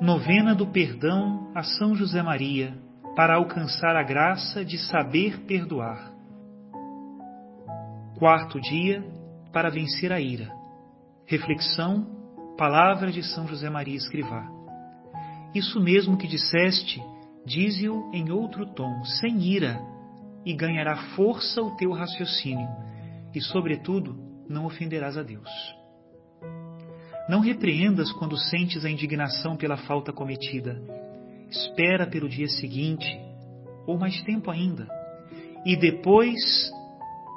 Novena do Perdão a São José Maria, para alcançar a graça de saber perdoar. Quarto dia, para vencer a ira. Reflexão, palavra de São José Maria Escrivá. Isso mesmo que disseste, dize-o em outro tom, sem ira, e ganhará força o teu raciocínio, e, sobretudo, não ofenderás a Deus. Não repreendas quando sentes a indignação pela falta cometida. Espera pelo dia seguinte, ou mais tempo ainda, e depois,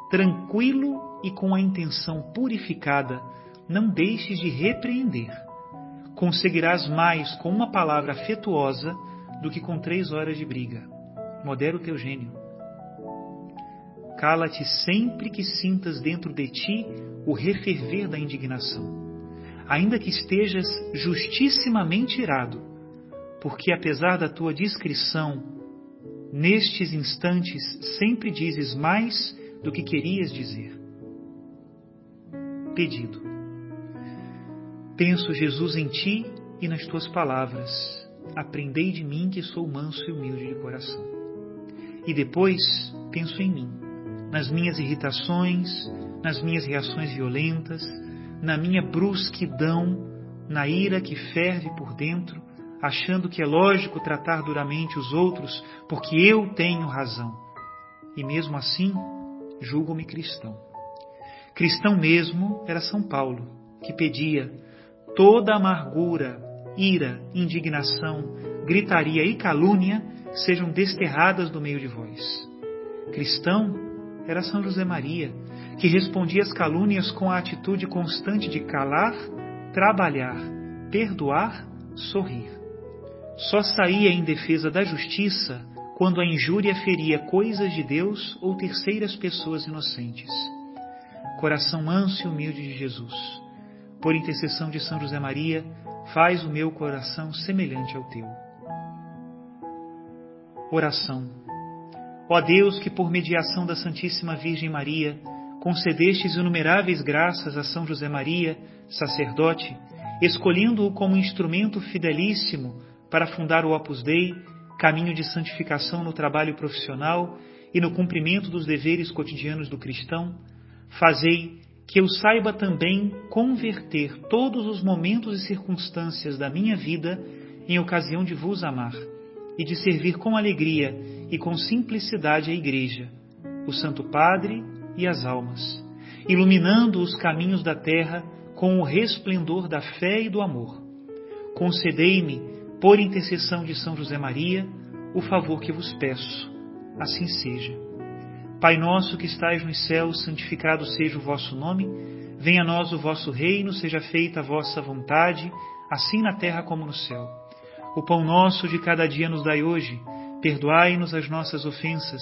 tranquilo e com a intenção purificada, não deixes de repreender. Conseguirás mais com uma palavra afetuosa do que com três horas de briga. Modera o teu gênio. Cala-te sempre que sintas dentro de ti o referver da indignação ainda que estejas justissimamente irado, porque apesar da tua discrição, nestes instantes sempre dizes mais do que querias dizer. Pedido. Penso, Jesus, em ti e nas tuas palavras. Aprendei de mim que sou manso e humilde de coração. E depois penso em mim, nas minhas irritações, nas minhas reações violentas, na minha brusquidão, na ira que ferve por dentro, achando que é lógico tratar duramente os outros porque eu tenho razão. E mesmo assim, julgo-me cristão. Cristão mesmo era São Paulo, que pedia toda amargura, ira, indignação, gritaria e calúnia sejam desterradas do meio de vós. Cristão era São José Maria, que respondia às calúnias com a atitude constante de calar, trabalhar, perdoar, sorrir. Só saía em defesa da justiça quando a injúria feria coisas de Deus ou terceiras pessoas inocentes. Coração manso e humilde de Jesus, por intercessão de São José Maria, faz o meu coração semelhante ao teu. Oração. Ó Deus, que por mediação da Santíssima Virgem Maria, concedestes inumeráveis graças a São José Maria, sacerdote, escolhendo-o como instrumento fidelíssimo para fundar o Opus Dei, caminho de santificação no trabalho profissional e no cumprimento dos deveres cotidianos do cristão, fazei que eu saiba também converter todos os momentos e circunstâncias da minha vida em ocasião de vos amar e de servir com alegria e com simplicidade a Igreja, o Santo Padre e as almas, iluminando os caminhos da terra com o resplendor da fé e do amor. Concedei-me, por intercessão de São José Maria, o favor que vos peço. Assim seja. Pai nosso que estais nos céus, santificado seja o vosso nome. Venha a nós o vosso reino, seja feita a vossa vontade, assim na terra como no céu. O pão nosso de cada dia nos dai hoje. Perdoai-nos as nossas ofensas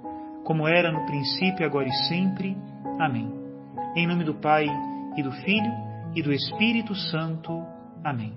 como era no princípio, agora e sempre. Amém. Em nome do Pai, e do Filho, e do Espírito Santo. Amém.